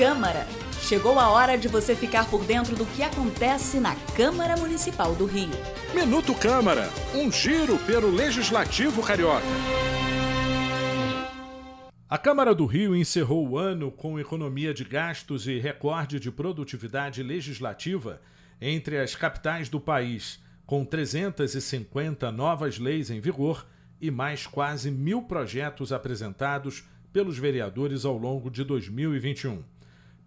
Câmara. Chegou a hora de você ficar por dentro do que acontece na Câmara Municipal do Rio. Minuto Câmara, um giro pelo Legislativo Carioca. A Câmara do Rio encerrou o ano com economia de gastos e recorde de produtividade legislativa entre as capitais do país, com 350 novas leis em vigor e mais quase mil projetos apresentados pelos vereadores ao longo de 2021.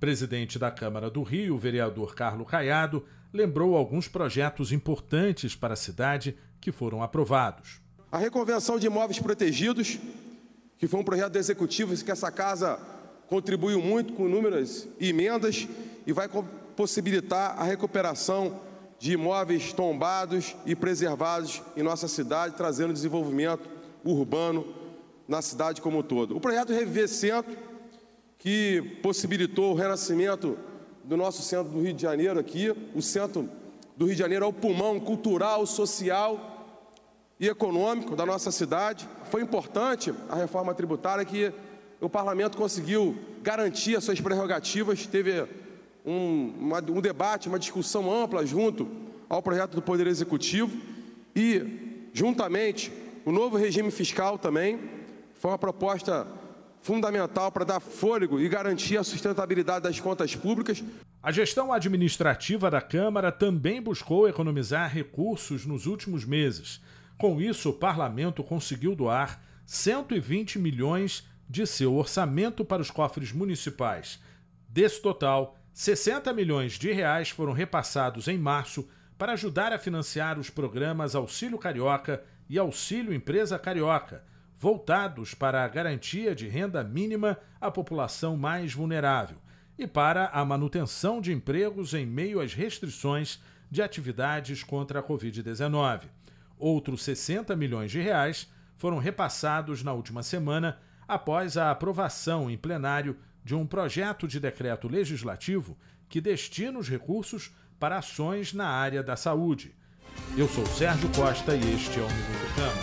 Presidente da Câmara do Rio, vereador Carlos Caiado, lembrou alguns projetos importantes para a cidade que foram aprovados. A reconvenção de imóveis protegidos, que foi um projeto executivo que essa casa contribuiu muito com inúmeras emendas e vai possibilitar a recuperação de imóveis tombados e preservados em nossa cidade, trazendo desenvolvimento urbano na cidade como um todo. O projeto Reviver Centro, que possibilitou o renascimento do nosso centro do Rio de Janeiro aqui, o centro do Rio de Janeiro é o pulmão cultural, social e econômico da nossa cidade. Foi importante a reforma tributária que o parlamento conseguiu garantir as suas prerrogativas, teve um, uma, um debate, uma discussão ampla junto ao projeto do Poder Executivo e, juntamente, o novo regime fiscal também foi uma proposta fundamental para dar fôlego e garantir a sustentabilidade das contas públicas. A gestão administrativa da Câmara também buscou economizar recursos nos últimos meses. Com isso, o parlamento conseguiu doar 120 milhões de seu orçamento para os cofres municipais. Desse total, 60 milhões de reais foram repassados em março para ajudar a financiar os programas Auxílio Carioca e Auxílio Empresa Carioca, voltados para a garantia de renda mínima à população mais vulnerável e para a manutenção de empregos em meio às restrições de atividades contra a Covid-19. Outros 60 milhões de reais foram repassados na última semana após a aprovação em plenário de um projeto de decreto legislativo que destina os recursos para ações na área da saúde. Eu sou Sérgio Costa e este é o Minuto Câmara.